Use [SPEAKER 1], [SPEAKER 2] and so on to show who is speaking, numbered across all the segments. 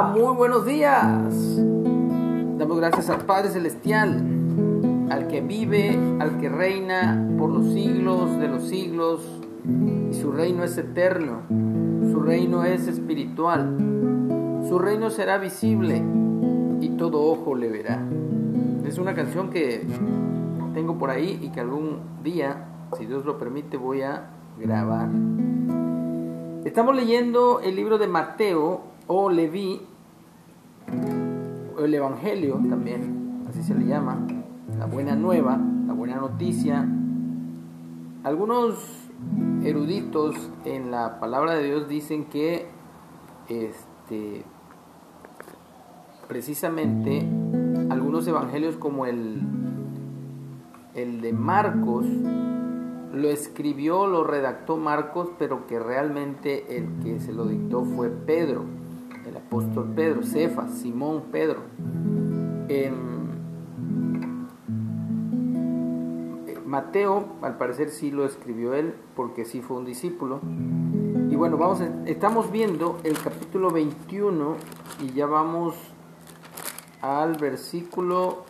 [SPEAKER 1] Muy buenos días. Damos gracias al Padre Celestial, al que vive, al que reina por los siglos de los siglos, y su reino es eterno, su reino es espiritual, su reino será visible y todo ojo le verá. Es una canción que tengo por ahí y que algún día, si Dios lo permite, voy a grabar. Estamos leyendo el libro de Mateo o Leví, el Evangelio también, así se le llama, la buena nueva, la buena noticia. Algunos eruditos en la palabra de Dios dicen que este precisamente algunos evangelios como el el de Marcos lo escribió, lo redactó Marcos, pero que realmente el que se lo dictó fue Pedro, el apóstol Pedro, Cefas, Simón Pedro. Eh, Mateo, al parecer sí lo escribió él, porque sí fue un discípulo. Y bueno, vamos, a, estamos viendo el capítulo 21 y ya vamos al versículo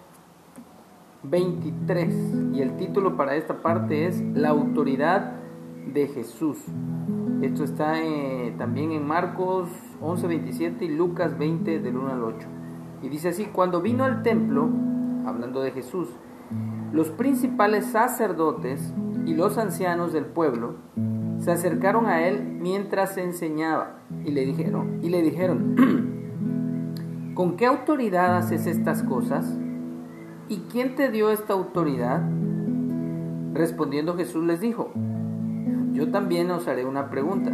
[SPEAKER 1] 23 y el título para esta parte es La autoridad de Jesús. Esto está eh, también en Marcos 11, 27 y Lucas 20 del 1 al 8. Y dice así, cuando vino al templo, hablando de Jesús, los principales sacerdotes y los ancianos del pueblo se acercaron a él mientras enseñaba y le dijeron, y le dijeron, ¿con qué autoridad haces estas cosas? ¿Y quién te dio esta autoridad? Respondiendo Jesús les dijo, yo también os haré una pregunta,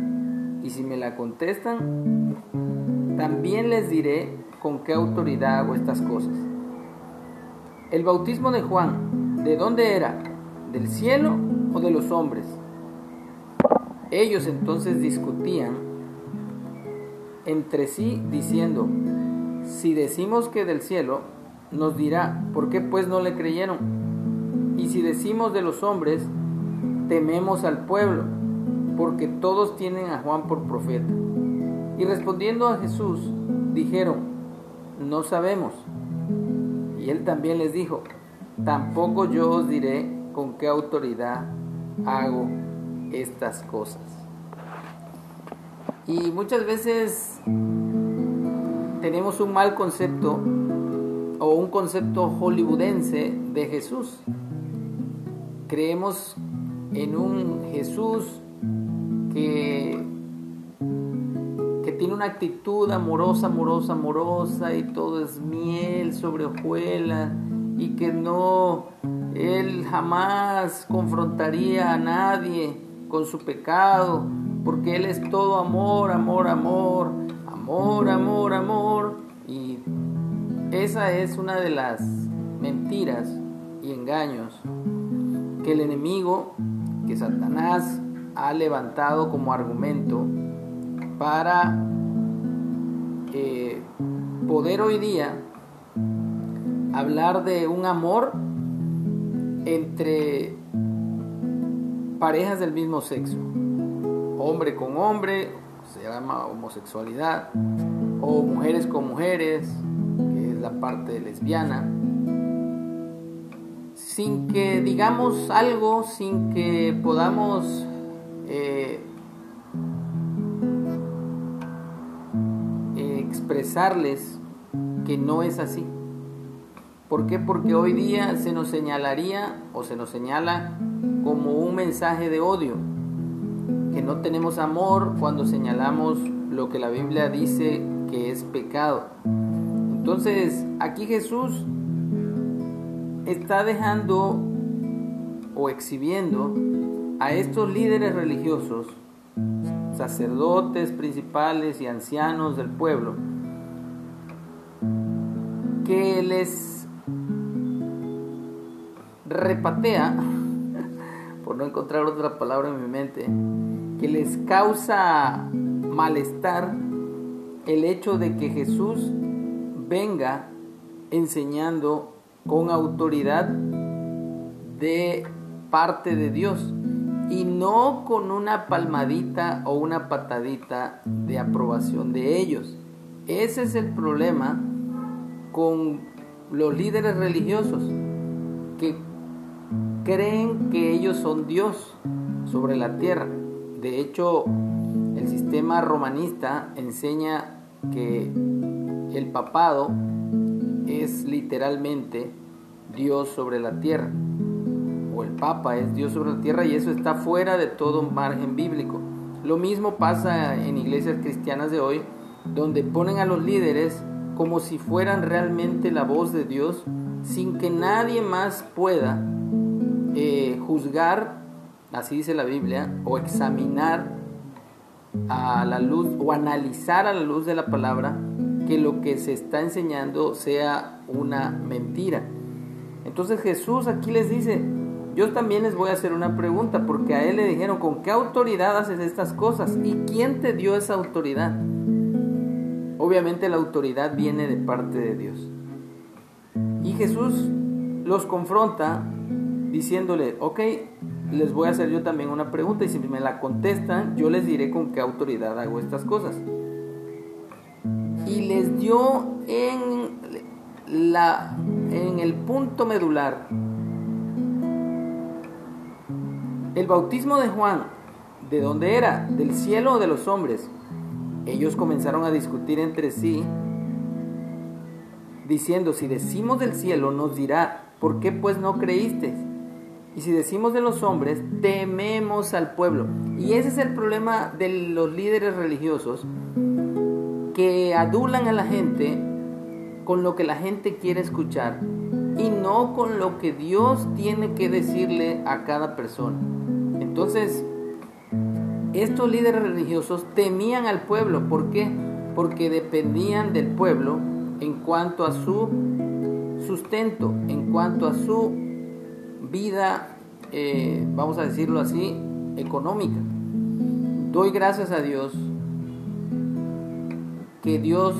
[SPEAKER 1] y si me la contestan, también les diré con qué autoridad hago estas cosas. El bautismo de Juan, ¿de dónde era? ¿Del cielo o de los hombres? Ellos entonces discutían entre sí diciendo, si decimos que del cielo, nos dirá, ¿por qué pues no le creyeron? Y si decimos de los hombres, tememos al pueblo, porque todos tienen a Juan por profeta. Y respondiendo a Jesús, dijeron, no sabemos. Y él también les dijo, tampoco yo os diré con qué autoridad hago estas cosas. Y muchas veces tenemos un mal concepto o un concepto hollywoodense de Jesús. Creemos en un Jesús que, que tiene una actitud amorosa, amorosa, amorosa y todo es miel sobre hojuela y que no, él jamás confrontaría a nadie con su pecado porque él es todo amor, amor, amor, amor, amor, amor y esa es una de las mentiras y engaños que el enemigo, que Satanás ha levantado como argumento para eh, poder hoy día hablar de un amor entre parejas del mismo sexo, hombre con hombre, se llama homosexualidad, o mujeres con mujeres, la parte lesbiana, sin que digamos algo, sin que podamos eh, expresarles que no es así. ¿Por qué? Porque hoy día se nos señalaría o se nos señala como un mensaje de odio, que no tenemos amor cuando señalamos lo que la Biblia dice que es pecado. Entonces, aquí Jesús está dejando o exhibiendo a estos líderes religiosos, sacerdotes principales y ancianos del pueblo, que les repatea, por no encontrar otra palabra en mi mente, que les causa malestar el hecho de que Jesús venga enseñando con autoridad de parte de Dios y no con una palmadita o una patadita de aprobación de ellos. Ese es el problema con los líderes religiosos que creen que ellos son Dios sobre la tierra. De hecho, el sistema romanista enseña que el papado es literalmente Dios sobre la tierra el Papa es Dios sobre la tierra y eso está fuera de todo margen bíblico. Lo mismo pasa en iglesias cristianas de hoy, donde ponen a los líderes como si fueran realmente la voz de Dios, sin que nadie más pueda eh, juzgar, así dice la Biblia, o examinar a la luz o analizar a la luz de la palabra que lo que se está enseñando sea una mentira. Entonces Jesús aquí les dice, yo también les voy a hacer una pregunta, porque a él le dijeron, ¿con qué autoridad haces estas cosas? ¿Y quién te dio esa autoridad? Obviamente la autoridad viene de parte de Dios. Y Jesús los confronta diciéndole, ok, les voy a hacer yo también una pregunta y si me la contestan, yo les diré con qué autoridad hago estas cosas. Y les dio en, la, en el punto medular El bautismo de Juan, ¿de dónde era? ¿Del cielo o de los hombres? Ellos comenzaron a discutir entre sí, diciendo, si decimos del cielo, nos dirá, ¿por qué pues no creíste? Y si decimos de los hombres, tememos al pueblo. Y ese es el problema de los líderes religiosos que adulan a la gente con lo que la gente quiere escuchar y no con lo que Dios tiene que decirle a cada persona. Entonces, estos líderes religiosos temían al pueblo. ¿Por qué? Porque dependían del pueblo en cuanto a su sustento, en cuanto a su vida, eh, vamos a decirlo así, económica. Doy gracias a Dios que Dios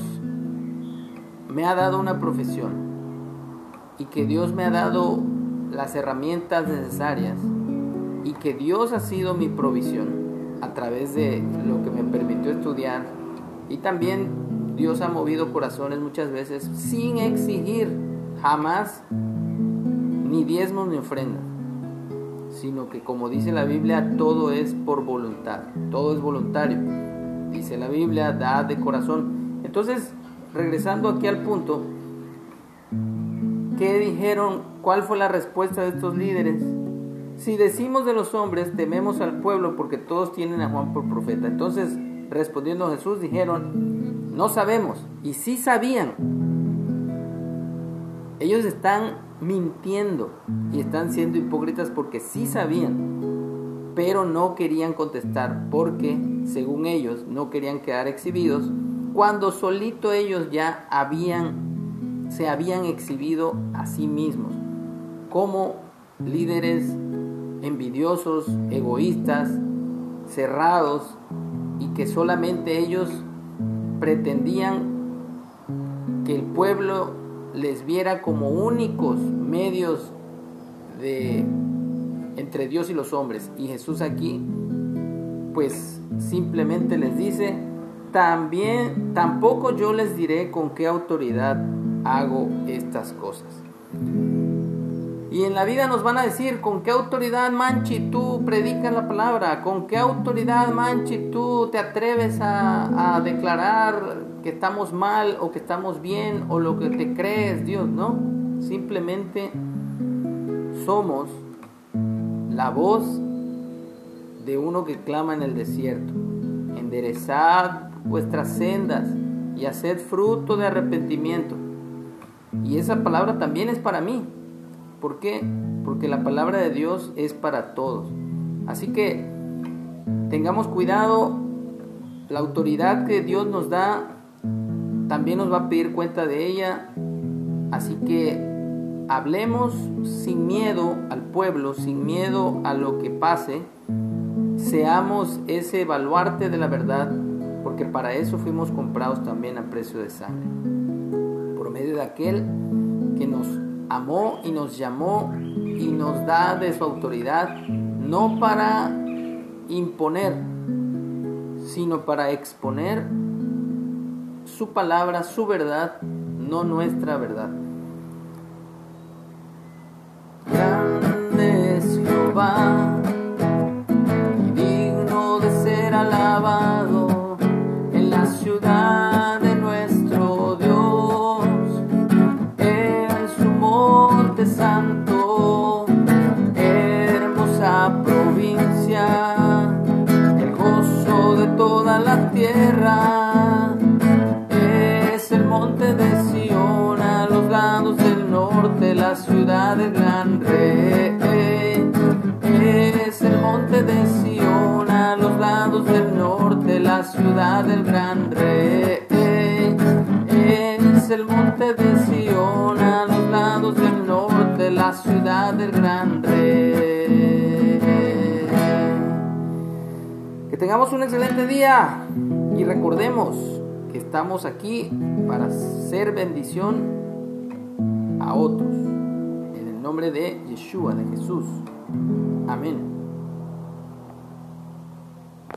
[SPEAKER 1] me ha dado una profesión y que Dios me ha dado las herramientas necesarias y que Dios ha sido mi provisión a través de lo que me permitió estudiar y también Dios ha movido corazones muchas veces sin exigir jamás ni diezmos ni ofrendas, sino que como dice la Biblia, todo es por voluntad, todo es voluntario. Dice la Biblia, da de corazón. Entonces, regresando aquí al punto, ¿qué dijeron? ¿Cuál fue la respuesta de estos líderes? Si decimos de los hombres, tememos al pueblo porque todos tienen a Juan por profeta. Entonces, respondiendo Jesús, dijeron, no sabemos. Y sí sabían. Ellos están mintiendo y están siendo hipócritas porque sí sabían, pero no querían contestar porque, según ellos, no querían quedar exhibidos cuando solito ellos ya habían se habían exhibido a sí mismos como líderes envidiosos, egoístas, cerrados y que solamente ellos pretendían que el pueblo les viera como únicos medios de entre Dios y los hombres. Y Jesús aquí pues simplemente les dice, también tampoco yo les diré con qué autoridad hago estas cosas. Y en la vida nos van a decir con qué autoridad Manchi tú predicas la palabra, con qué autoridad Manchi tú te atreves a, declarar que estamos mal o que estamos bien o lo que te crees Dios, ¿no? Simplemente somos la voz de uno que clama en el desierto. Enderezad vuestras sendas y haced fruto de arrepentimiento. Y esa palabra también es para mí. ¿Por qué? Porque la palabra de Dios es para todos. Así que tengamos cuidado, la autoridad que Dios nos da también nos va a pedir cuenta de ella Así que hablemos sin miedo al pueblo, sin miedo a lo que pase. Seamos ese baluarte de la verdad, porque para eso fuimos comprados también a precio de sangre. Por medio de aquel que nos amó y nos llamó y nos da de su autoridad, no para imponer, sino para exponer su palabra, su verdad, no nuestra verdad. De toda la tierra. la ciudad del gran rey. Es el monte de Sion a los lados del norte, la ciudad del gran rey. Es el monte de Sion a los lados del norte, la ciudad del gran rey. Tengamos un excelente día y recordemos que estamos aquí para ser bendición a otros nombre de Yeshua, de Jesús. Amén.